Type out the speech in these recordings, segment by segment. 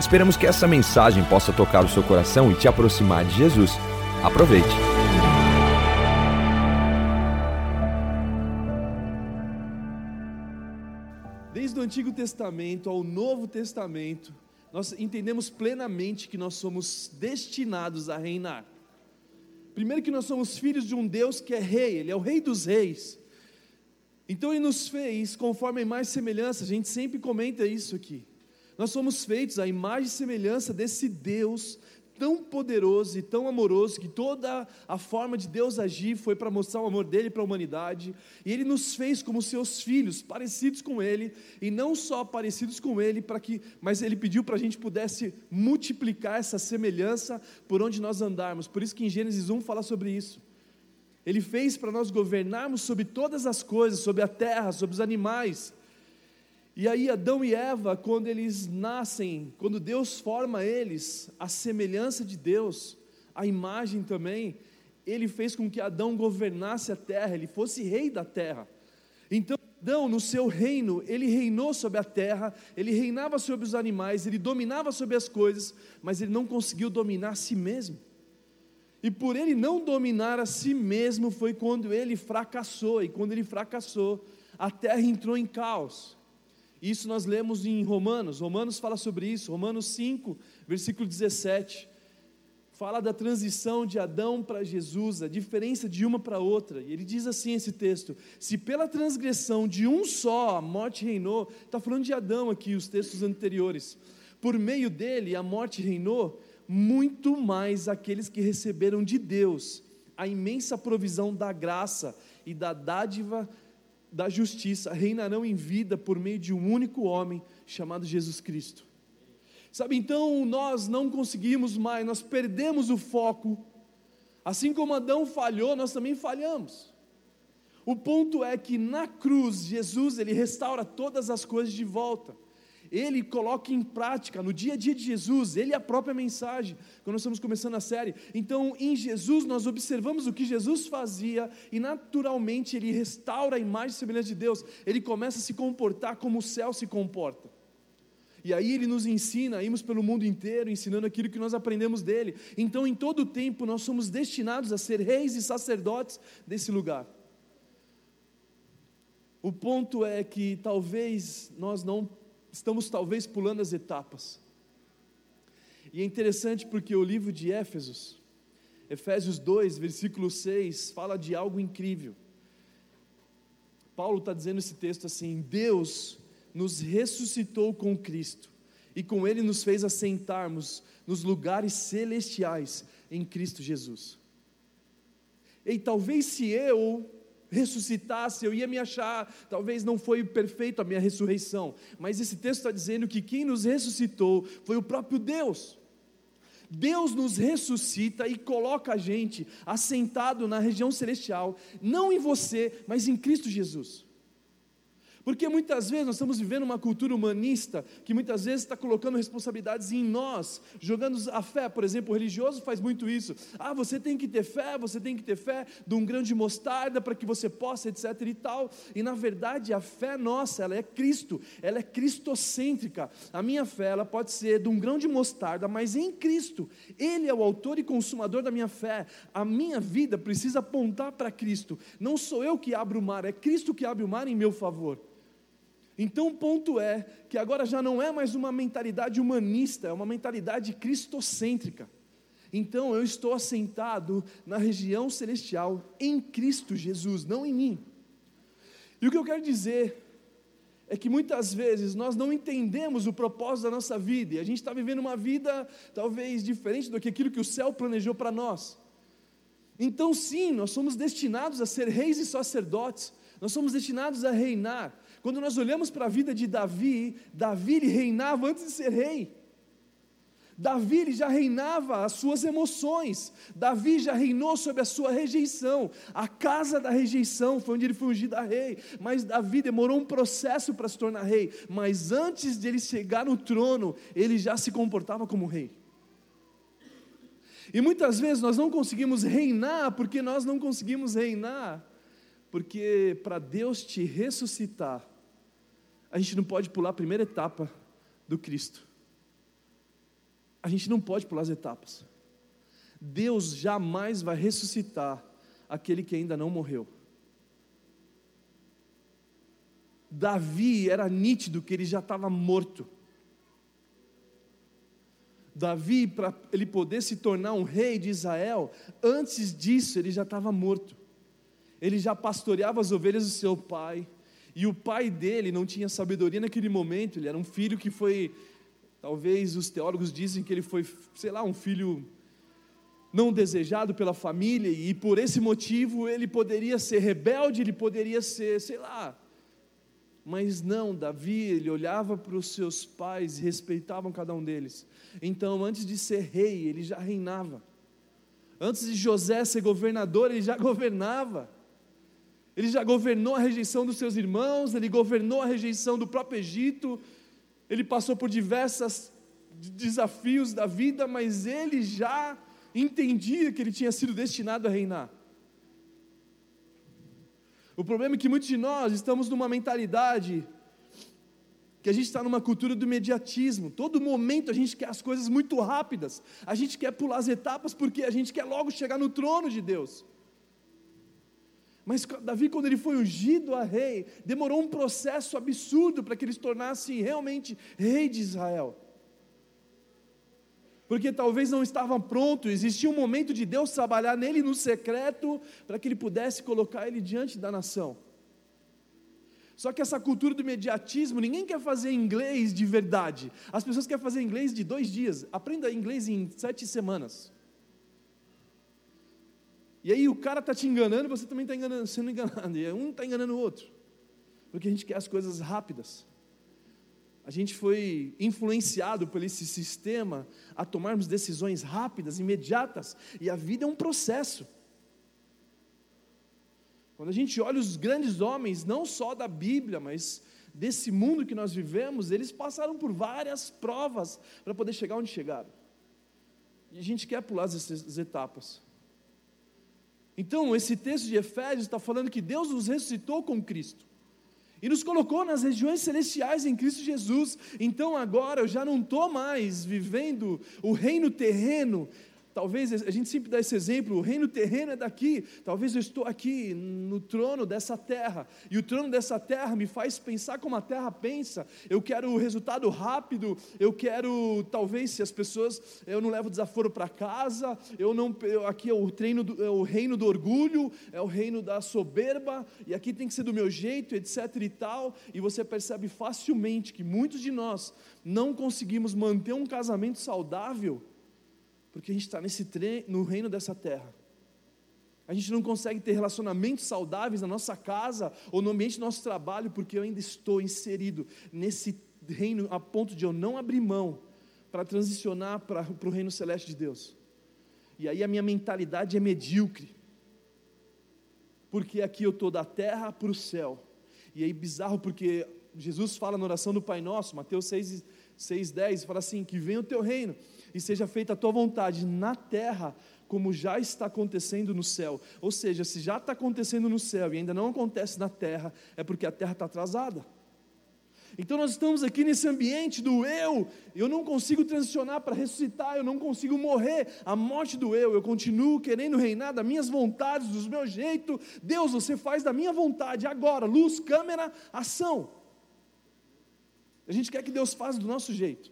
Esperamos que essa mensagem possa tocar o seu coração e te aproximar de Jesus. Aproveite. Desde o Antigo Testamento ao Novo Testamento, nós entendemos plenamente que nós somos destinados a reinar. Primeiro, que nós somos filhos de um Deus que é rei, Ele é o Rei dos Reis. Então, Ele nos fez conforme e semelhança, a gente sempre comenta isso aqui. Nós somos feitos à imagem e semelhança desse Deus tão poderoso e tão amoroso que toda a forma de Deus agir foi para mostrar o amor dele para a humanidade, e ele nos fez como seus filhos, parecidos com ele, e não só parecidos com ele, para que, mas ele pediu para a gente pudesse multiplicar essa semelhança por onde nós andarmos. Por isso que em Gênesis 1 fala sobre isso. Ele fez para nós governarmos sobre todas as coisas, sobre a terra, sobre os animais, e aí Adão e Eva, quando eles nascem, quando Deus forma eles, a semelhança de Deus, a imagem também, ele fez com que Adão governasse a terra, ele fosse rei da terra. Então, Adão, no seu reino, ele reinou sobre a terra, ele reinava sobre os animais, ele dominava sobre as coisas, mas ele não conseguiu dominar a si mesmo. E por ele não dominar a si mesmo foi quando ele fracassou, e quando ele fracassou, a terra entrou em caos. Isso nós lemos em Romanos, Romanos fala sobre isso, Romanos 5, versículo 17. Fala da transição de Adão para Jesus, a diferença de uma para outra. E ele diz assim esse texto: se pela transgressão de um só a morte reinou, está falando de Adão aqui, os textos anteriores. Por meio dele a morte reinou, muito mais aqueles que receberam de Deus a imensa provisão da graça e da dádiva da justiça reinarão em vida por meio de um único homem chamado Jesus Cristo. Sabe, então nós não conseguimos mais, nós perdemos o foco. Assim como Adão falhou, nós também falhamos. O ponto é que na cruz, Jesus, ele restaura todas as coisas de volta ele coloca em prática no dia a dia de Jesus, ele é a própria mensagem, quando nós estamos começando a série. Então, em Jesus, nós observamos o que Jesus fazia e naturalmente ele restaura a imagem e semelhança de Deus, ele começa a se comportar como o céu se comporta. E aí ele nos ensina, irmos pelo mundo inteiro, ensinando aquilo que nós aprendemos dele. Então, em todo o tempo, nós somos destinados a ser reis e sacerdotes desse lugar. O ponto é que talvez nós não estamos talvez pulando as etapas. E é interessante porque o livro de Éfesos, Efésios 2, versículo 6, fala de algo incrível. Paulo está dizendo esse texto assim: Deus nos ressuscitou com Cristo e com Ele nos fez assentarmos nos lugares celestiais em Cristo Jesus. E talvez se eu ressuscitasse, eu ia me achar, talvez não foi perfeito a minha ressurreição, mas esse texto está dizendo que quem nos ressuscitou foi o próprio Deus. Deus nos ressuscita e coloca a gente assentado na região celestial, não em você, mas em Cristo Jesus. Porque muitas vezes nós estamos vivendo uma cultura humanista que muitas vezes está colocando responsabilidades em nós, jogando a fé, por exemplo, o religioso faz muito isso. Ah, você tem que ter fé, você tem que ter fé de um grão de mostarda para que você possa, etc e tal. E na verdade a fé nossa, ela é Cristo, ela é cristocêntrica. A minha fé, ela pode ser de um grão de mostarda, mas em Cristo. Ele é o autor e consumador da minha fé. A minha vida precisa apontar para Cristo. Não sou eu que abro o mar, é Cristo que abre o mar em meu favor. Então o ponto é que agora já não é mais uma mentalidade humanista, é uma mentalidade cristocêntrica. Então eu estou assentado na região celestial em Cristo Jesus, não em mim. E o que eu quero dizer é que muitas vezes nós não entendemos o propósito da nossa vida e a gente está vivendo uma vida talvez diferente do que aquilo que o céu planejou para nós. Então, sim, nós somos destinados a ser reis e sacerdotes, nós somos destinados a reinar, quando nós olhamos para a vida de Davi, Davi ele reinava antes de ser rei. Davi ele já reinava as suas emoções, Davi já reinou sobre a sua rejeição, a casa da rejeição foi onde ele foi ungido a rei, mas Davi demorou um processo para se tornar rei, mas antes de ele chegar no trono, ele já se comportava como rei. E muitas vezes nós não conseguimos reinar porque nós não conseguimos reinar, porque para Deus te ressuscitar, a gente não pode pular a primeira etapa do Cristo. A gente não pode pular as etapas. Deus jamais vai ressuscitar aquele que ainda não morreu. Davi era nítido que ele já estava morto. Davi, para ele poder se tornar um rei de Israel, antes disso ele já estava morto. Ele já pastoreava as ovelhas do seu pai, e o pai dele não tinha sabedoria naquele momento, ele era um filho que foi Talvez os teólogos dizem que ele foi, sei lá, um filho não desejado pela família e por esse motivo ele poderia ser rebelde, ele poderia ser, sei lá. Mas não, Davi, ele olhava para os seus pais e respeitavam cada um deles. Então, antes de ser rei, ele já reinava. Antes de José ser governador, ele já governava. Ele já governou a rejeição dos seus irmãos, ele governou a rejeição do próprio Egito, ele passou por diversos desafios da vida, mas ele já entendia que ele tinha sido destinado a reinar. O problema é que muitos de nós estamos numa mentalidade que a gente está numa cultura do imediatismo. Todo momento a gente quer as coisas muito rápidas. A gente quer pular as etapas porque a gente quer logo chegar no trono de Deus. Mas Davi, quando ele foi ungido a rei, demorou um processo absurdo para que ele se tornasse realmente rei de Israel. Porque talvez não estava pronto, existia um momento de Deus trabalhar nele no secreto, para que ele pudesse colocar ele diante da nação. Só que essa cultura do imediatismo, ninguém quer fazer inglês de verdade. As pessoas querem fazer inglês de dois dias. Aprenda inglês em sete semanas. E aí o cara está te enganando, você também está sendo enganado. E um está enganando o outro. Porque a gente quer as coisas rápidas. A gente foi influenciado por esse sistema a tomarmos decisões rápidas, imediatas, e a vida é um processo. Quando a gente olha os grandes homens, não só da Bíblia, mas desse mundo que nós vivemos, eles passaram por várias provas para poder chegar onde chegaram. E a gente quer pular essas etapas. Então, esse texto de Efésios está falando que Deus nos ressuscitou com Cristo e nos colocou nas regiões celestiais em Cristo Jesus. Então, agora eu já não estou mais vivendo o reino terreno Talvez a gente sempre dá esse exemplo, o reino terreno é daqui, talvez eu estou aqui no trono dessa terra, e o trono dessa terra me faz pensar como a terra pensa. Eu quero o resultado rápido, eu quero, talvez, se as pessoas, eu não levo desaforo para casa, eu não, eu, aqui é o, treino do, é o reino do orgulho, é o reino da soberba, e aqui tem que ser do meu jeito, etc e tal, e você percebe facilmente que muitos de nós não conseguimos manter um casamento saudável porque a gente está nesse trem, no reino dessa terra. A gente não consegue ter relacionamentos saudáveis na nossa casa ou no ambiente do nosso trabalho, porque eu ainda estou inserido nesse reino a ponto de eu não abrir mão para transicionar para, para o reino celeste de Deus. E aí a minha mentalidade é medíocre, porque aqui eu estou da terra para o céu. E aí bizarro, porque Jesus fala na oração do Pai Nosso, Mateus 6, 6 10, fala assim: que venha o teu reino e seja feita a tua vontade na terra, como já está acontecendo no céu. Ou seja, se já está acontecendo no céu e ainda não acontece na terra, é porque a terra está atrasada. Então nós estamos aqui nesse ambiente do eu, eu não consigo transicionar para ressuscitar, eu não consigo morrer, a morte do eu, eu continuo querendo reinar das minhas vontades, do meu jeito. Deus, você faz da minha vontade agora, luz, câmera, ação. A gente quer que Deus faça do nosso jeito.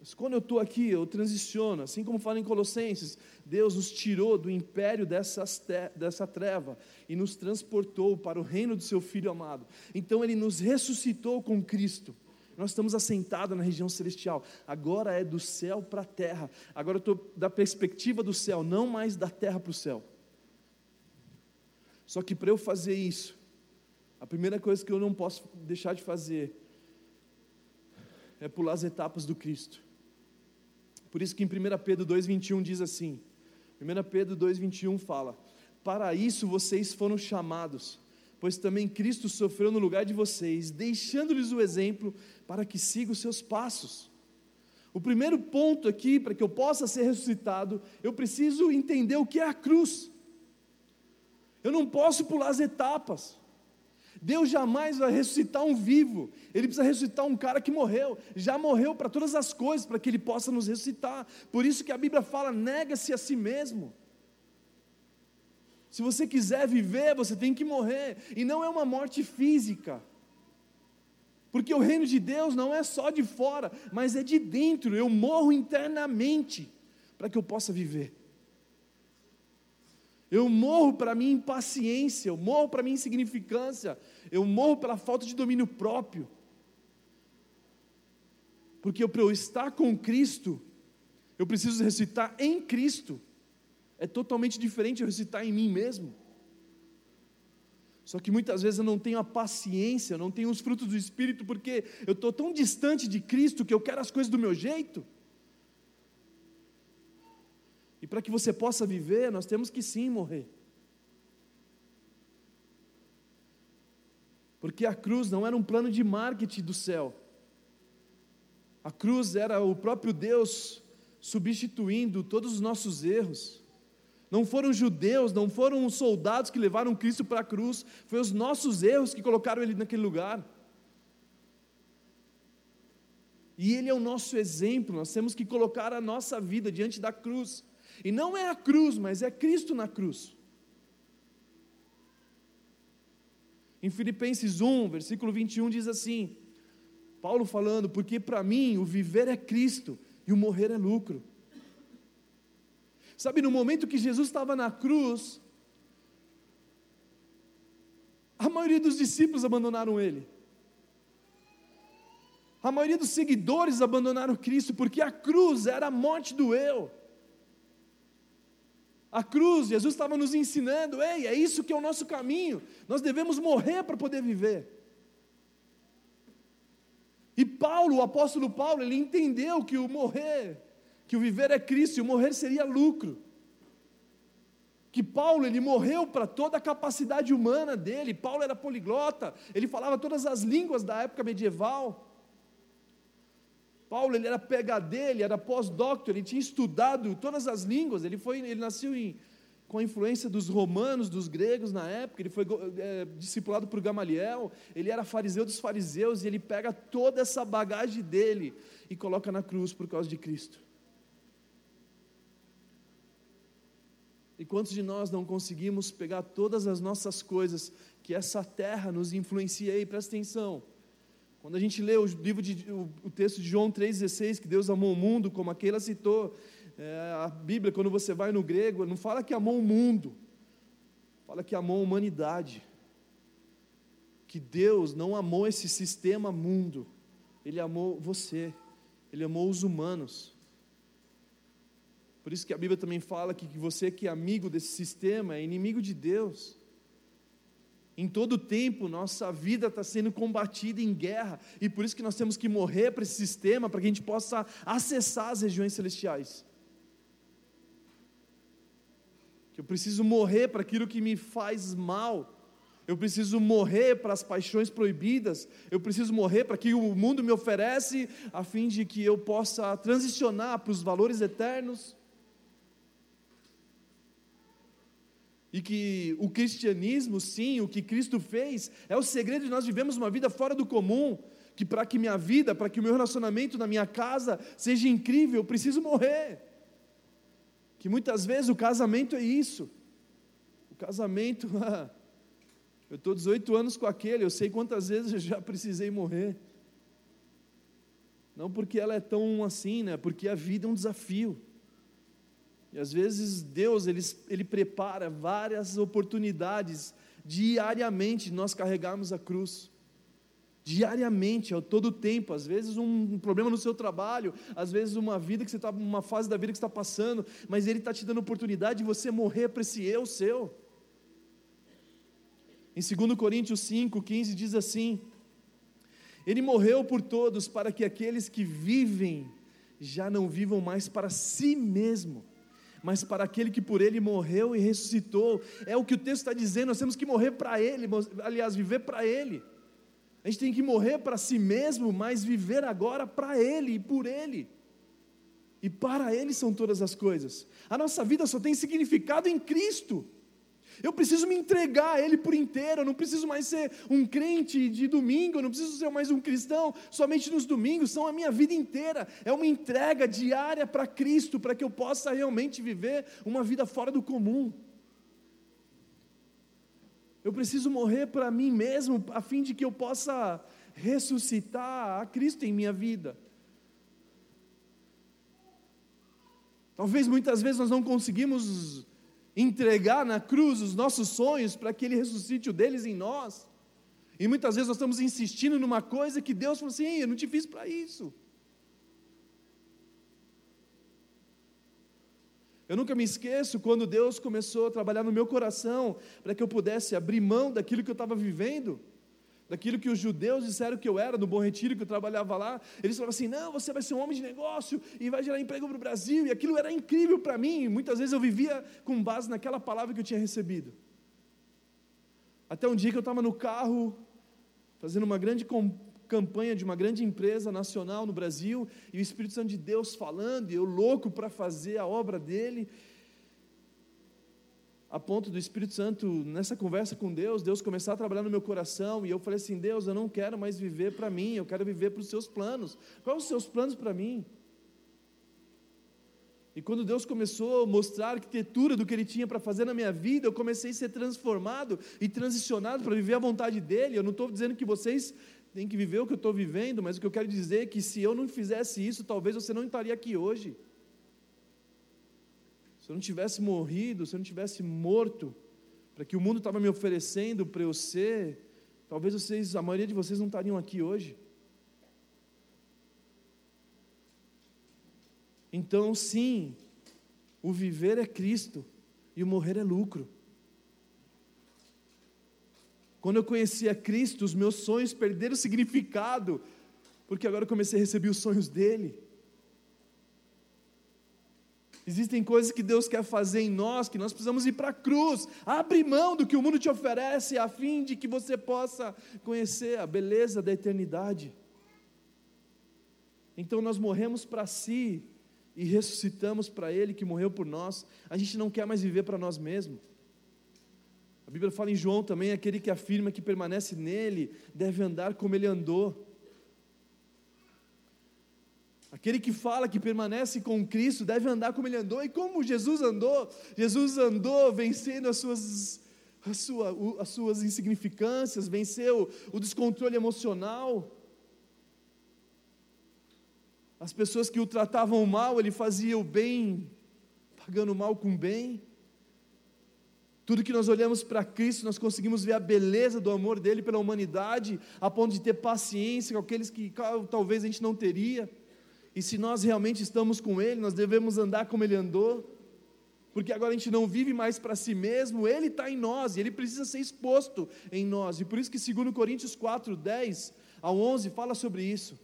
Mas quando eu estou aqui, eu transiciono, assim como fala em Colossenses, Deus nos tirou do império dessas dessa treva e nos transportou para o reino do seu Filho amado. Então Ele nos ressuscitou com Cristo. Nós estamos assentados na região celestial. Agora é do céu para a terra. Agora eu estou da perspectiva do céu, não mais da terra para o céu. Só que para eu fazer isso, a primeira coisa que eu não posso deixar de fazer é pular as etapas do Cristo. Por isso que em 1 Pedro 2,21 diz assim: 1 Pedro 2,21 fala: Para isso vocês foram chamados, pois também Cristo sofreu no lugar de vocês, deixando-lhes o exemplo para que sigam os seus passos. O primeiro ponto aqui, para que eu possa ser ressuscitado, eu preciso entender o que é a cruz. Eu não posso pular as etapas. Deus jamais vai ressuscitar um vivo, Ele precisa ressuscitar um cara que morreu, já morreu para todas as coisas, para que Ele possa nos ressuscitar. Por isso que a Bíblia fala: nega-se a si mesmo. Se você quiser viver, você tem que morrer, e não é uma morte física, porque o reino de Deus não é só de fora, mas é de dentro. Eu morro internamente para que eu possa viver. Eu morro para minha impaciência, eu morro para minha insignificância, eu morro pela falta de domínio próprio. Porque para eu estar com Cristo, eu preciso recitar em Cristo. É totalmente diferente eu recitar em mim mesmo. Só que muitas vezes eu não tenho a paciência, não tenho os frutos do Espírito, porque eu estou tão distante de Cristo que eu quero as coisas do meu jeito. E para que você possa viver, nós temos que sim morrer. Porque a cruz não era um plano de marketing do céu. A cruz era o próprio Deus substituindo todos os nossos erros. Não foram judeus, não foram os soldados que levaram Cristo para a cruz, foi os nossos erros que colocaram ele naquele lugar. E ele é o nosso exemplo, nós temos que colocar a nossa vida diante da cruz. E não é a cruz, mas é Cristo na cruz. Em Filipenses 1, versículo 21 diz assim: Paulo falando, porque para mim o viver é Cristo e o morrer é lucro. Sabe, no momento que Jesus estava na cruz, a maioria dos discípulos abandonaram ele. A maioria dos seguidores abandonaram Cristo, porque a cruz era a morte do eu. A cruz, Jesus estava nos ensinando, ei, é isso que é o nosso caminho, nós devemos morrer para poder viver. E Paulo, o apóstolo Paulo, ele entendeu que o morrer, que o viver é Cristo e o morrer seria lucro. Que Paulo, ele morreu para toda a capacidade humana dele, Paulo era poliglota, ele falava todas as línguas da época medieval. Paulo ele era PhD, ele era pós-doctor, ele tinha estudado todas as línguas, ele, foi, ele nasceu em, com a influência dos romanos, dos gregos na época, ele foi é, discipulado por Gamaliel, ele era fariseu dos fariseus, e ele pega toda essa bagagem dele e coloca na cruz por causa de Cristo. E quantos de nós não conseguimos pegar todas as nossas coisas que essa terra nos influencia aí, presta atenção quando a gente lê o livro de, o, texto de João 3,16, que Deus amou o mundo, como aquela citou, é, a Bíblia, quando você vai no grego, não fala que amou o mundo, fala que amou a humanidade. Que Deus não amou esse sistema mundo, Ele amou você, Ele amou os humanos. Por isso que a Bíblia também fala que você que é amigo desse sistema é inimigo de Deus. Em todo tempo, nossa vida está sendo combatida em guerra, e por isso que nós temos que morrer para esse sistema, para que a gente possa acessar as regiões celestiais. Eu preciso morrer para aquilo que me faz mal, eu preciso morrer para as paixões proibidas, eu preciso morrer para que o mundo me oferece, a fim de que eu possa transicionar para os valores eternos. E que o cristianismo, sim, o que Cristo fez, é o segredo de nós vivemos uma vida fora do comum. Que para que minha vida, para que o meu relacionamento na minha casa seja incrível, eu preciso morrer. Que muitas vezes o casamento é isso. O casamento, ah, eu estou 18 anos com aquele, eu sei quantas vezes eu já precisei morrer. Não porque ela é tão assim, né? Porque a vida é um desafio. E às vezes Deus ele, ele prepara várias oportunidades diariamente nós carregarmos a cruz. Diariamente, ao todo tempo, às vezes um problema no seu trabalho, às vezes uma vida que você está, uma fase da vida que está passando, mas Ele está te dando oportunidade de você morrer para esse eu seu. Em 2 Coríntios 5, 15 diz assim: Ele morreu por todos para que aqueles que vivem já não vivam mais para si mesmo, mas para aquele que por ele morreu e ressuscitou. É o que o texto está dizendo, nós temos que morrer para ele, aliás, viver para ele. A gente tem que morrer para si mesmo, mas viver agora para ele e por ele. E para ele são todas as coisas. A nossa vida só tem significado em Cristo. Eu preciso me entregar a Ele por inteiro. Eu não preciso mais ser um crente de domingo. Eu não preciso ser mais um cristão somente nos domingos. São a minha vida inteira. É uma entrega diária para Cristo, para que eu possa realmente viver uma vida fora do comum. Eu preciso morrer para mim mesmo, a fim de que eu possa ressuscitar a Cristo em minha vida. Talvez muitas vezes nós não conseguimos entregar na cruz os nossos sonhos para que Ele ressuscite o deles em nós. E muitas vezes nós estamos insistindo numa coisa que Deus falou assim: eu não te fiz para isso. Eu nunca me esqueço quando Deus começou a trabalhar no meu coração para que eu pudesse abrir mão daquilo que eu estava vivendo daquilo que os judeus disseram que eu era, no Bom Retiro, que eu trabalhava lá. Eles falavam assim: não, você vai ser um homem de negócio e vai gerar emprego para o Brasil. E aquilo era incrível para mim. Muitas vezes eu vivia com base naquela palavra que eu tinha recebido. Até um dia que eu estava no carro, fazendo uma grande campanha de uma grande empresa nacional no Brasil, e o Espírito Santo de Deus falando, e eu louco para fazer a obra dele a ponto do Espírito Santo, nessa conversa com Deus, Deus começar a trabalhar no meu coração, e eu falei assim: Deus, eu não quero mais viver para mim, eu quero viver para os seus planos. Quais os seus planos para mim? E quando Deus começou a mostrar a arquitetura do que Ele tinha para fazer na minha vida, eu comecei a ser transformado e transicionado para viver a vontade dEle. Eu não estou dizendo que vocês têm que viver o que eu estou vivendo, mas o que eu quero dizer é que se eu não fizesse isso, talvez você não estaria aqui hoje se eu não tivesse morrido, se eu não tivesse morto, para que o mundo estava me oferecendo para eu ser, talvez vocês, a maioria de vocês não estariam aqui hoje. Então, sim, o viver é Cristo e o morrer é lucro. Quando eu conheci a Cristo, os meus sonhos perderam significado, porque agora eu comecei a receber os sonhos dele. Existem coisas que Deus quer fazer em nós, que nós precisamos ir para a cruz, abre mão do que o mundo te oferece, a fim de que você possa conhecer a beleza da eternidade. Então nós morremos para si e ressuscitamos para Ele que morreu por nós. A gente não quer mais viver para nós mesmos. A Bíblia fala em João também: aquele que afirma que permanece nele deve andar como ele andou. Aquele que fala que permanece com Cristo deve andar como ele andou e como Jesus andou. Jesus andou vencendo as suas, as sua, as suas insignificâncias, venceu o descontrole emocional. As pessoas que o tratavam mal, ele fazia o bem, pagando mal com bem. Tudo que nós olhamos para Cristo, nós conseguimos ver a beleza do amor dele pela humanidade, a ponto de ter paciência com aqueles que talvez a gente não teria. E se nós realmente estamos com Ele, nós devemos andar como Ele andou, porque agora a gente não vive mais para si mesmo, Ele está em nós, e Ele precisa ser exposto em nós. E por isso que 2 Coríntios 4, 10 ao 11 fala sobre isso.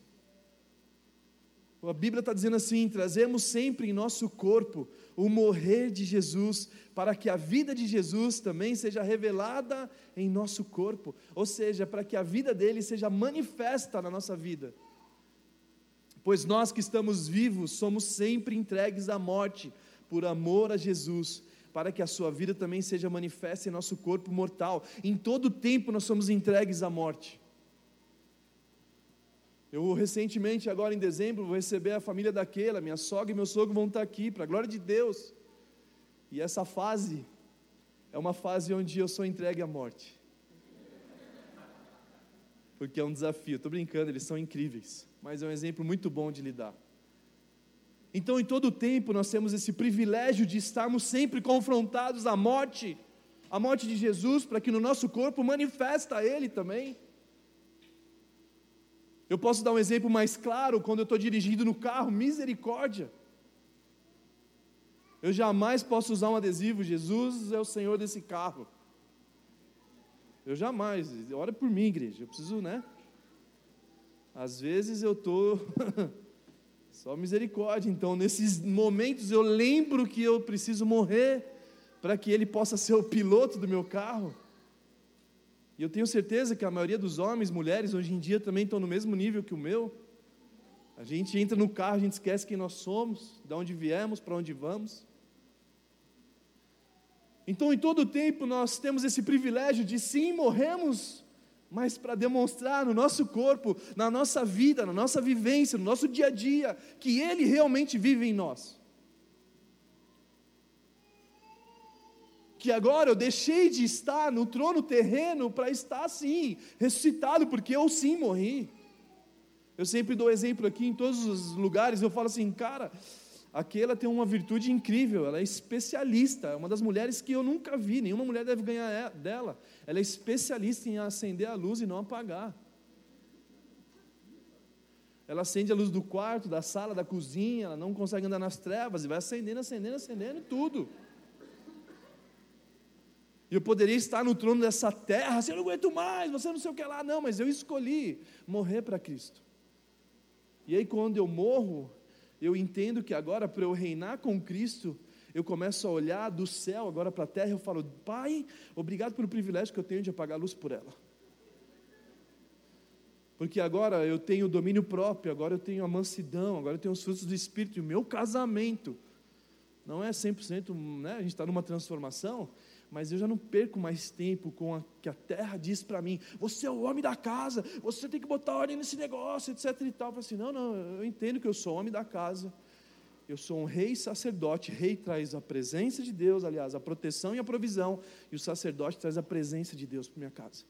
A Bíblia está dizendo assim: trazemos sempre em nosso corpo o morrer de Jesus, para que a vida de Jesus também seja revelada em nosso corpo, ou seja, para que a vida dele seja manifesta na nossa vida pois nós que estamos vivos somos sempre entregues à morte, por amor a Jesus, para que a sua vida também seja manifesta em nosso corpo mortal. Em todo tempo nós somos entregues à morte. Eu recentemente, agora em dezembro, vou receber a família daquela, minha sogra e meu sogro vão estar aqui, para a glória de Deus. E essa fase é uma fase onde eu sou entregue à morte. Porque é um desafio, estou brincando, eles são incríveis mas é um exemplo muito bom de lidar. Então, em todo o tempo, nós temos esse privilégio de estarmos sempre confrontados à morte, à morte de Jesus, para que no nosso corpo manifesta Ele também. Eu posso dar um exemplo mais claro quando eu estou dirigindo no carro, misericórdia. Eu jamais posso usar um adesivo, Jesus é o Senhor desse carro. Eu jamais, ora por mim, igreja, eu preciso, né? Às vezes eu estou Só misericórdia. Então, nesses momentos, eu lembro que eu preciso morrer para que ele possa ser o piloto do meu carro. E eu tenho certeza que a maioria dos homens, mulheres, hoje em dia também estão no mesmo nível que o meu. A gente entra no carro, a gente esquece quem nós somos, de onde viemos, para onde vamos. Então, em todo tempo, nós temos esse privilégio de sim, morremos, mas para demonstrar no nosso corpo, na nossa vida, na nossa vivência, no nosso dia a dia, que Ele realmente vive em nós. que agora eu deixei de estar no trono terreno para estar assim, ressuscitado, porque eu sim morri. Eu sempre dou exemplo aqui em todos os lugares, eu falo assim, cara, aquela tem uma virtude incrível, ela é especialista, é uma das mulheres que eu nunca vi, nenhuma mulher deve ganhar dela. Ela é especialista em acender a luz e não apagar. Ela acende a luz do quarto, da sala, da cozinha, ela não consegue andar nas trevas e vai acendendo, acendendo, acendendo tudo. E eu poderia estar no trono dessa terra, assim, eu não aguento mais, você não sei o que lá, não, mas eu escolhi morrer para Cristo. E aí, quando eu morro, eu entendo que agora, para eu reinar com Cristo, eu começo a olhar do céu agora para a terra eu falo, Pai, obrigado pelo privilégio que eu tenho de apagar a luz por ela. Porque agora eu tenho domínio próprio, agora eu tenho a mansidão, agora eu tenho os frutos do Espírito, e o meu casamento não é 100%, né? a gente está numa transformação, mas eu já não perco mais tempo com o que a terra diz para mim. Você é o homem da casa, você tem que botar ordem nesse negócio, etc. e tal. Eu falo assim: não, não, eu entendo que eu sou homem da casa. Eu sou um rei sacerdote. Rei traz a presença de Deus, aliás, a proteção e a provisão. E o sacerdote traz a presença de Deus para minha casa.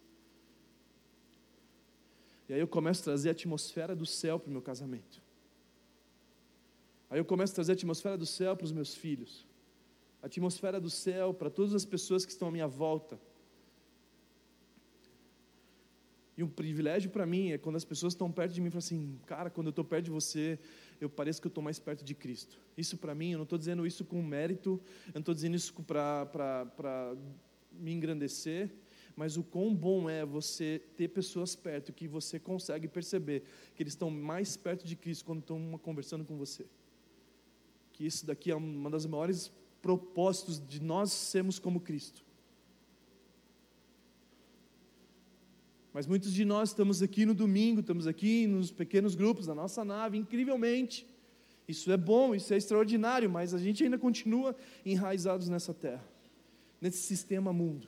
E aí eu começo a trazer a atmosfera do céu para o meu casamento. Aí eu começo a trazer a atmosfera do céu para os meus filhos a atmosfera do céu para todas as pessoas que estão à minha volta. E um privilégio para mim é quando as pessoas estão perto de mim e falam assim, cara, quando eu estou perto de você, eu pareço que eu estou mais perto de Cristo. Isso para mim, eu não estou dizendo isso com mérito, eu não estou dizendo isso para me engrandecer, mas o quão bom é você ter pessoas perto que você consegue perceber que eles estão mais perto de Cristo quando estão conversando com você. Que isso daqui é uma das maiores propósitos de nós sermos como Cristo. Mas muitos de nós estamos aqui no domingo, estamos aqui nos pequenos grupos da nossa nave, incrivelmente. Isso é bom, isso é extraordinário, mas a gente ainda continua enraizados nessa terra, nesse sistema mundo.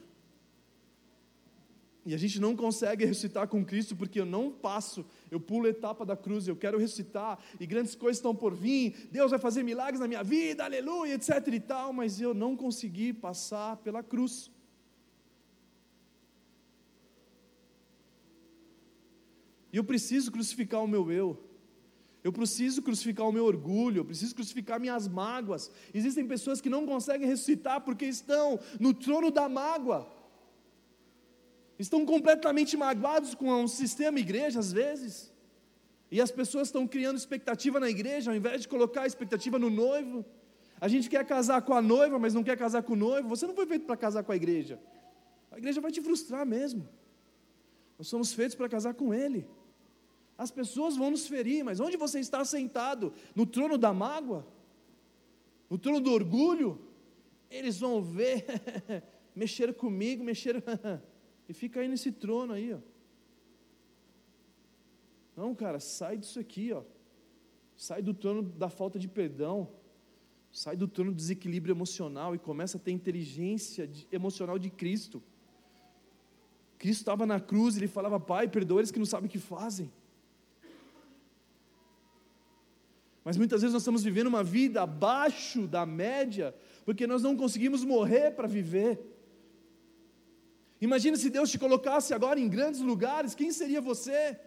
E a gente não consegue ressuscitar com Cristo porque eu não passo, eu pulo a etapa da cruz, eu quero ressuscitar e grandes coisas estão por vir, Deus vai fazer milagres na minha vida, aleluia, etc e tal, mas eu não consegui passar pela cruz. E eu preciso crucificar o meu eu. Eu preciso crucificar o meu orgulho, eu preciso crucificar minhas mágoas. Existem pessoas que não conseguem ressuscitar porque estão no trono da mágoa estão completamente magoados com o sistema igreja, às vezes, e as pessoas estão criando expectativa na igreja, ao invés de colocar a expectativa no noivo. A gente quer casar com a noiva, mas não quer casar com o noivo. Você não foi feito para casar com a igreja. A igreja vai te frustrar mesmo. Nós somos feitos para casar com Ele. As pessoas vão nos ferir, mas onde você está sentado? No trono da mágoa? No trono do orgulho? Eles vão ver, mexer comigo, mexer. e fica aí nesse trono aí, ó. Não, cara, sai disso aqui, ó. Sai do trono da falta de perdão. Sai do trono do desequilíbrio emocional e começa a ter inteligência emocional de Cristo. Cristo estava na cruz ele falava: Pai, perdoa eles que não sabem o que fazem. Mas muitas vezes nós estamos vivendo uma vida abaixo da média, porque nós não conseguimos morrer para viver. Imagina se Deus te colocasse agora em grandes lugares, quem seria você?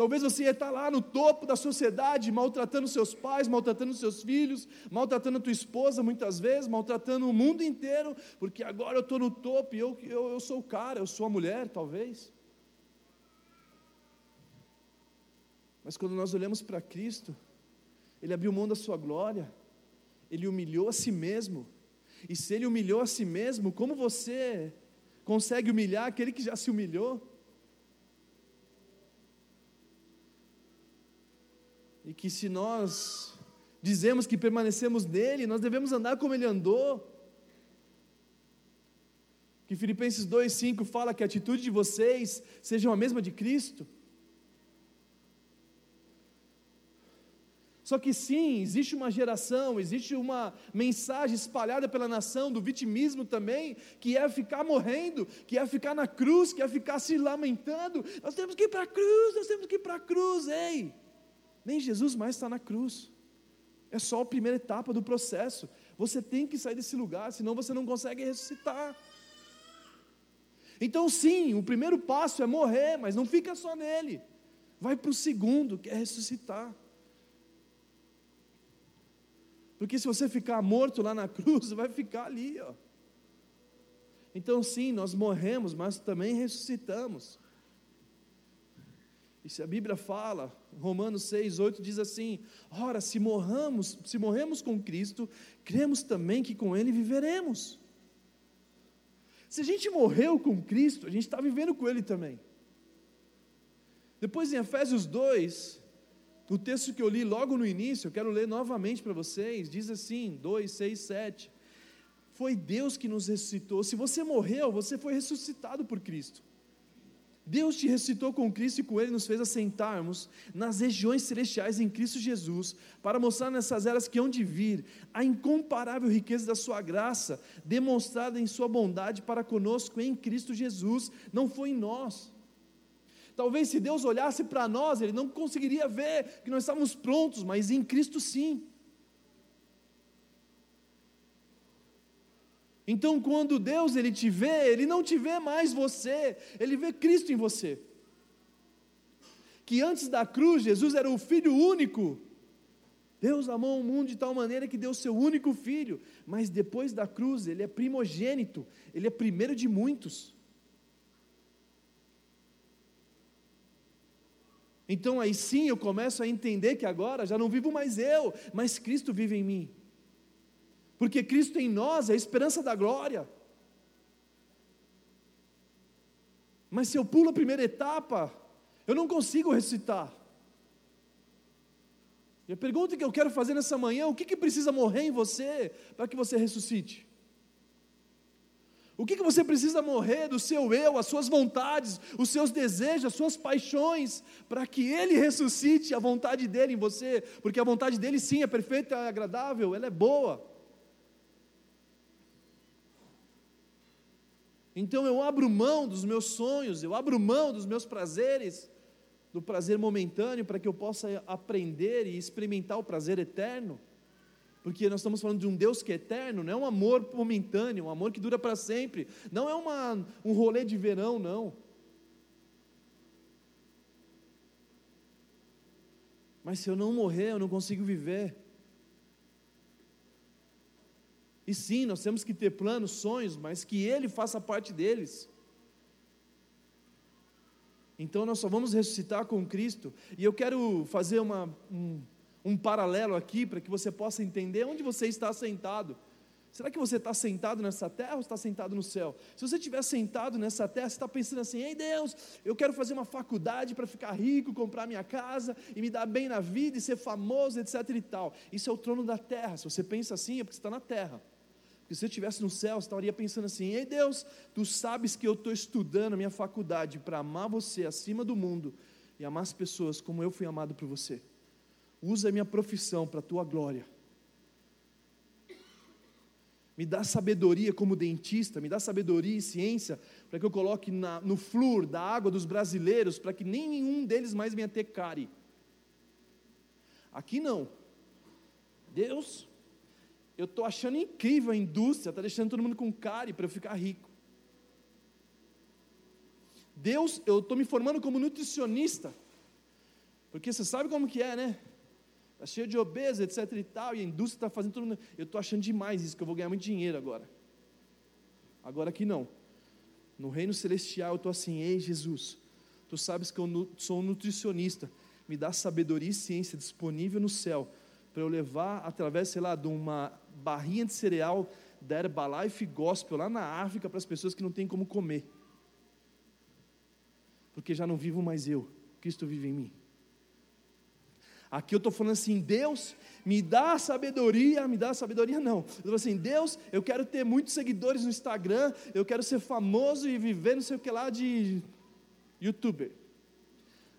Talvez você ia estar lá no topo da sociedade, maltratando seus pais, maltratando seus filhos, maltratando a tua esposa muitas vezes, maltratando o mundo inteiro, porque agora eu estou no topo e eu, eu, eu sou o cara, eu sou a mulher, talvez. Mas quando nós olhamos para Cristo, Ele abriu mão da sua glória, Ele humilhou a si mesmo, e se ele humilhou a si mesmo, como você consegue humilhar aquele que já se humilhou? E que se nós dizemos que permanecemos nele, nós devemos andar como ele andou. Que Filipenses 2,5 fala que a atitude de vocês seja a mesma de Cristo. Só que sim, existe uma geração, existe uma mensagem espalhada pela nação do vitimismo também, que é ficar morrendo, que é ficar na cruz, que é ficar se lamentando. Nós temos que ir para a cruz, nós temos que ir para a cruz, ei! Nem Jesus mais está na cruz. É só a primeira etapa do processo. Você tem que sair desse lugar, senão você não consegue ressuscitar. Então, sim, o primeiro passo é morrer, mas não fica só nele. Vai para o segundo, que é ressuscitar. Porque se você ficar morto lá na cruz, vai ficar ali, ó. Então sim, nós morremos, mas também ressuscitamos. E se a Bíblia fala, Romanos 6, 8 diz assim: ora, se morramos, se morremos com Cristo, cremos também que com Ele viveremos. Se a gente morreu com Cristo, a gente está vivendo com Ele também. Depois em Efésios 2, o texto que eu li logo no início, eu quero ler novamente para vocês, diz assim: 2, 6, 7. Foi Deus que nos ressuscitou. Se você morreu, você foi ressuscitado por Cristo. Deus te ressuscitou com Cristo e com Ele nos fez assentarmos nas regiões celestiais em Cristo Jesus, para mostrar nessas eras que hão de vir a incomparável riqueza da Sua graça, demonstrada em Sua bondade para conosco em Cristo Jesus, não foi em nós. Talvez se Deus olhasse para nós, Ele não conseguiria ver que nós estávamos prontos, mas em Cristo sim. Então, quando Deus ele te vê, ele não te vê mais você, ele vê Cristo em você. Que antes da cruz, Jesus era o filho único. Deus amou o mundo de tal maneira que deu seu único filho, mas depois da cruz, ele é primogênito, ele é primeiro de muitos. Então aí sim eu começo a entender que agora já não vivo mais eu, mas Cristo vive em mim. Porque Cristo em nós é a esperança da glória. Mas se eu pulo a primeira etapa, eu não consigo ressuscitar. E a pergunta que eu quero fazer nessa manhã: o que, que precisa morrer em você para que você ressuscite? O que, que você precisa morrer do seu eu, as suas vontades, os seus desejos, as suas paixões, para que Ele ressuscite a vontade dele em você? Porque a vontade dele sim é perfeita, é agradável, ela é boa. Então eu abro mão dos meus sonhos, eu abro mão dos meus prazeres, do prazer momentâneo, para que eu possa aprender e experimentar o prazer eterno. Porque nós estamos falando de um Deus que é eterno, não é um amor momentâneo, um amor que dura para sempre. Não é uma, um rolê de verão, não. Mas se eu não morrer, eu não consigo viver. E sim, nós temos que ter planos, sonhos, mas que Ele faça parte deles. Então nós só vamos ressuscitar com Cristo. E eu quero fazer uma, um, um paralelo aqui para que você possa entender onde você está sentado. Será que você está sentado nessa terra ou está sentado no céu? Se você estiver sentado nessa terra, você está pensando assim: ei Deus, eu quero fazer uma faculdade para ficar rico, comprar minha casa e me dar bem na vida e ser famoso, etc. e tal. Isso é o trono da terra. Se você pensa assim, é porque você está na terra. Porque se você estivesse no céu, você estaria pensando assim: ei Deus, tu sabes que eu estou estudando a minha faculdade para amar você acima do mundo e amar as pessoas como eu fui amado por você usa a minha profissão para a tua glória. Me dá sabedoria como dentista, me dá sabedoria e ciência para que eu coloque na, no flúor da água dos brasileiros, para que nem nenhum deles mais venha ter cárie. Aqui não. Deus, eu estou achando incrível a indústria, está deixando todo mundo com cárie para eu ficar rico. Deus, eu estou me formando como nutricionista, porque você sabe como que é, né? Está cheio de obesos, etc e tal, e a indústria está fazendo tudo. Eu estou achando demais isso, que eu vou ganhar muito dinheiro agora. Agora aqui não. No reino celestial eu estou assim, ei Jesus, tu sabes que eu sou um nutricionista, me dá sabedoria e ciência disponível no céu, para eu levar através, sei lá, de uma barrinha de cereal da Herbalife Gospel lá na África para as pessoas que não têm como comer. Porque já não vivo mais eu, Cristo vive em mim. Aqui eu estou falando assim, Deus, me dá sabedoria, me dá sabedoria não. Eu estou assim, Deus, eu quero ter muitos seguidores no Instagram, eu quero ser famoso e viver não sei o que lá de youtuber.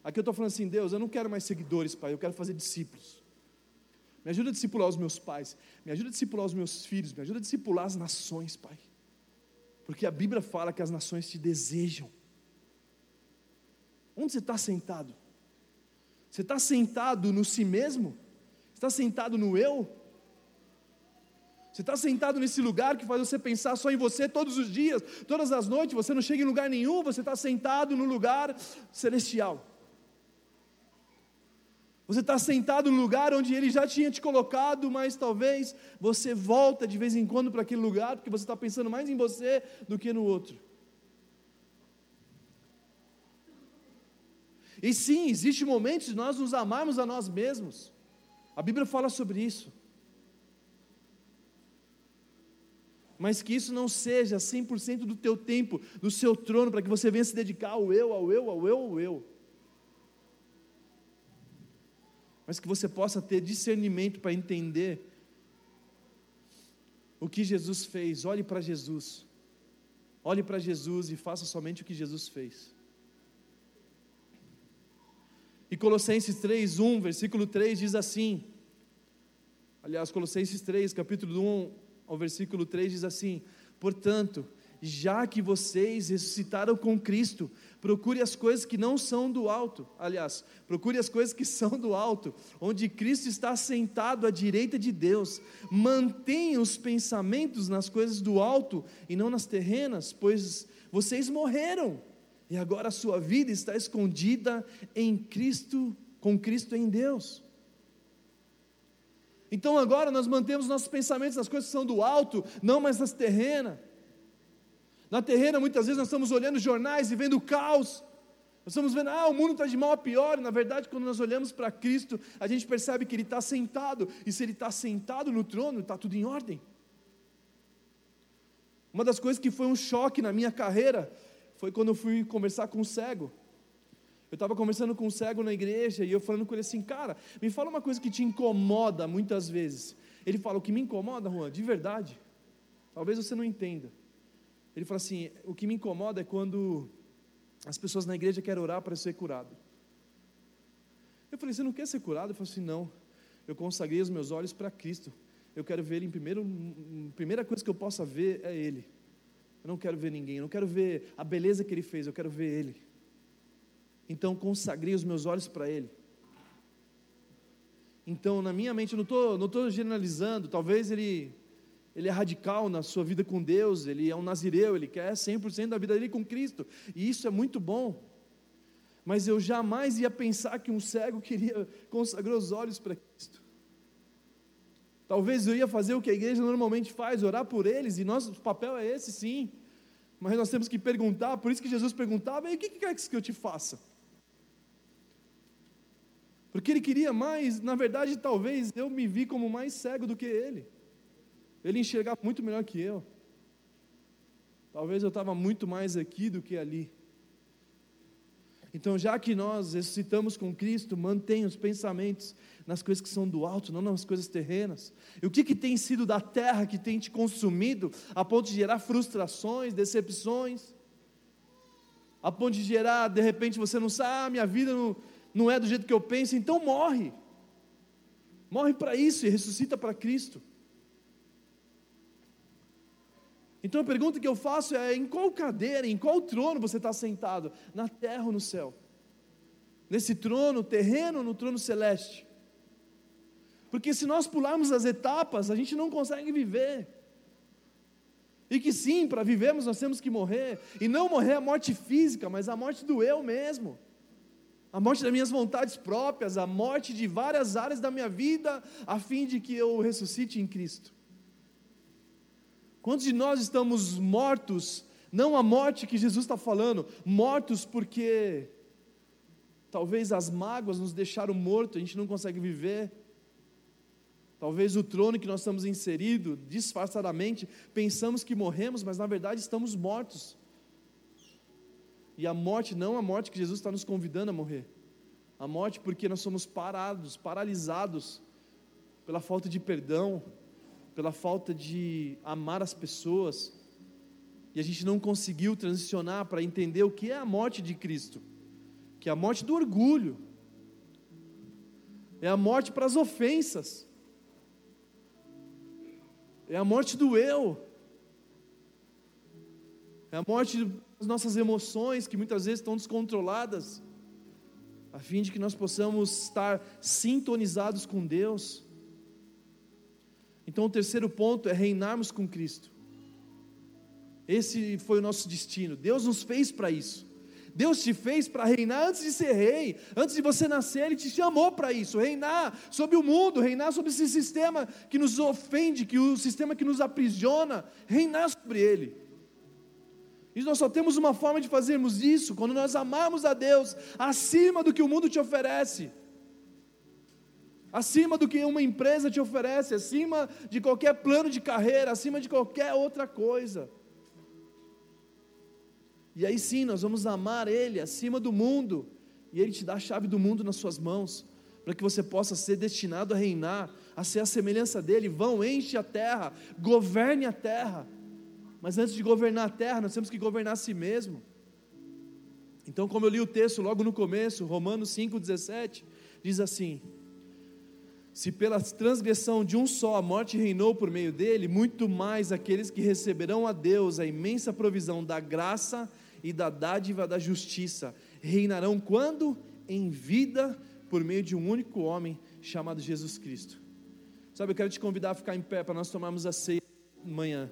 Aqui eu estou falando assim, Deus, eu não quero mais seguidores, Pai, eu quero fazer discípulos. Me ajuda a discipular os meus pais, me ajuda a discipular os meus filhos, me ajuda a discipular as nações, Pai. Porque a Bíblia fala que as nações te desejam. Onde você está sentado? Você está sentado no si mesmo? Está sentado no eu? Você está sentado nesse lugar que faz você pensar só em você todos os dias, todas as noites, você não chega em lugar nenhum, você está sentado no lugar celestial. Você está sentado no lugar onde Ele já tinha te colocado, mas talvez você volta de vez em quando para aquele lugar, porque você está pensando mais em você do que no outro. E sim, existe momentos de nós nos amarmos a nós mesmos. A Bíblia fala sobre isso. Mas que isso não seja 100% do teu tempo, do seu trono, para que você venha se dedicar ao eu, ao eu, ao eu, ao eu. mas que você possa ter discernimento para entender o que Jesus fez. Olhe para Jesus. Olhe para Jesus e faça somente o que Jesus fez. E Colossenses 3, 1, versículo 3 diz assim: aliás, Colossenses 3, capítulo 1 ao versículo 3 diz assim: Portanto, já que vocês ressuscitaram com Cristo, procure as coisas que não são do alto. Aliás, procure as coisas que são do alto, onde Cristo está sentado à direita de Deus. Mantenha os pensamentos nas coisas do alto e não nas terrenas, pois vocês morreram e agora a sua vida está escondida em Cristo, com Cristo em Deus. Então agora nós mantemos nossos pensamentos nas coisas que são do alto, não mais nas terrenas. Na terrena, muitas vezes, nós estamos olhando jornais e vendo o caos. Nós estamos vendo, ah, o mundo está de mal a pior. Na verdade, quando nós olhamos para Cristo, a gente percebe que Ele está sentado. E se Ele está sentado no trono, está tudo em ordem. Uma das coisas que foi um choque na minha carreira foi quando eu fui conversar com um cego. Eu estava conversando com um cego na igreja e eu falando com ele assim, cara, me fala uma coisa que te incomoda muitas vezes. Ele fala, o que me incomoda, Juan, de verdade, talvez você não entenda. Ele fala assim: o que me incomoda é quando as pessoas na igreja querem orar para ser curado. Eu falei: você não quer ser curado? Ele falou assim: não. Eu consagrei os meus olhos para Cristo. Eu quero ver Ele em primeiro. Primeira coisa que eu possa ver é Ele. Eu não quero ver ninguém. Eu não quero ver a beleza que Ele fez. Eu quero ver Ele. Então consagrei os meus olhos para Ele. Então, na minha mente, eu não estou não generalizando. Talvez ele ele é radical na sua vida com Deus, ele é um nazireu, ele quer 100% da vida dele com Cristo, e isso é muito bom. Mas eu jamais ia pensar que um cego queria consagrar os olhos para Cristo. Talvez eu ia fazer o que a igreja normalmente faz, orar por eles, e nosso papel é esse sim. Mas nós temos que perguntar, por isso que Jesus perguntava: e o que quer que eu te faça? Porque ele queria mais, na verdade, talvez eu me vi como mais cego do que ele. Ele enxergava muito melhor que eu. Talvez eu estava muito mais aqui do que ali. Então, já que nós ressuscitamos com Cristo, mantenha os pensamentos nas coisas que são do alto, não nas coisas terrenas. E o que, que tem sido da terra que tem te consumido, a ponto de gerar frustrações, decepções, a ponto de gerar, de repente, você não sabe, ah, minha vida não, não é do jeito que eu penso, então morre. Morre para isso e ressuscita para Cristo. Então a pergunta que eu faço é: em qual cadeira, em qual trono você está sentado? Na terra ou no céu? Nesse trono terreno ou no trono celeste? Porque se nós pularmos as etapas, a gente não consegue viver. E que sim, para vivermos nós temos que morrer. E não morrer a morte física, mas a morte do eu mesmo. A morte das minhas vontades próprias, a morte de várias áreas da minha vida, a fim de que eu ressuscite em Cristo. Quantos de nós estamos mortos, não a morte que Jesus está falando, mortos porque talvez as mágoas nos deixaram mortos, a gente não consegue viver. Talvez o trono que nós estamos inseridos, disfarçadamente, pensamos que morremos, mas na verdade estamos mortos. E a morte não é a morte que Jesus está nos convidando a morrer. A morte porque nós somos parados, paralisados pela falta de perdão, pela falta de amar as pessoas, e a gente não conseguiu transicionar para entender o que é a morte de Cristo, que é a morte do orgulho, é a morte para as ofensas, é a morte do eu, é a morte das nossas emoções que muitas vezes estão descontroladas, a fim de que nós possamos estar sintonizados com Deus. Então, o terceiro ponto é reinarmos com Cristo. Esse foi o nosso destino. Deus nos fez para isso. Deus te fez para reinar antes de ser rei, antes de você nascer, Ele te chamou para isso, reinar sobre o mundo, reinar sobre esse sistema que nos ofende, que o sistema que nos aprisiona, reinar sobre ele. E nós só temos uma forma de fazermos isso quando nós amarmos a Deus acima do que o mundo te oferece, acima do que uma empresa te oferece, acima de qualquer plano de carreira, acima de qualquer outra coisa. E aí sim, nós vamos amar Ele acima do mundo, e Ele te dá a chave do mundo nas suas mãos, para que você possa ser destinado a reinar, a ser a semelhança dEle. Vão, enche a terra, governe a terra. Mas antes de governar a terra, nós temos que governar a si mesmo. Então, como eu li o texto logo no começo, Romanos 5,17, diz assim: Se pela transgressão de um só a morte reinou por meio dele, muito mais aqueles que receberão a Deus a imensa provisão da graça e da dádiva da justiça reinarão quando? Em vida, por meio de um único homem chamado Jesus Cristo. Sabe, eu quero te convidar a ficar em pé para nós tomarmos a ceia amanhã.